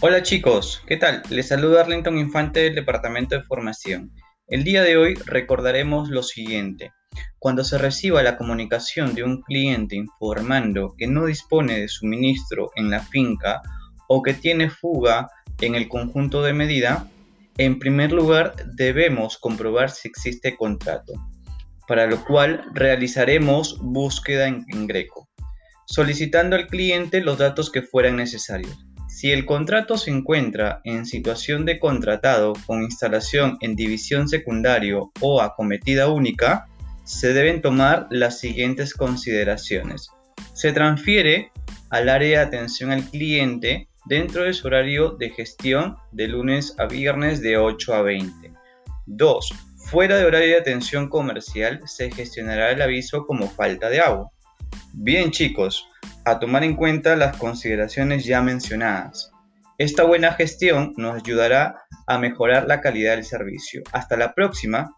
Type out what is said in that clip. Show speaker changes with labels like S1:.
S1: Hola chicos, ¿qué tal? Les saluda Arlington Infante del Departamento de Formación. El día de hoy recordaremos lo siguiente. Cuando se reciba la comunicación de un cliente informando que no dispone de suministro en la finca o que tiene fuga en el conjunto de medida, en primer lugar debemos comprobar si existe contrato, para lo cual realizaremos búsqueda en, Greco, solicitando al cliente los datos que fueran necesarios. Si el contrato se encuentra en situación de contratado con instalación en división secundario o acometida única, se deben tomar las siguientes consideraciones. Se transfiere al área de atención al cliente dentro de su horario de gestión de lunes a viernes de 8 a 20. 2. Fuera de horario de atención comercial se gestionará el aviso como falta de agua. Bien chicos, a tomar en cuenta las consideraciones ya mencionadas. Esta buena gestión nos ayudará a mejorar la calidad del servicio. Hasta la próxima.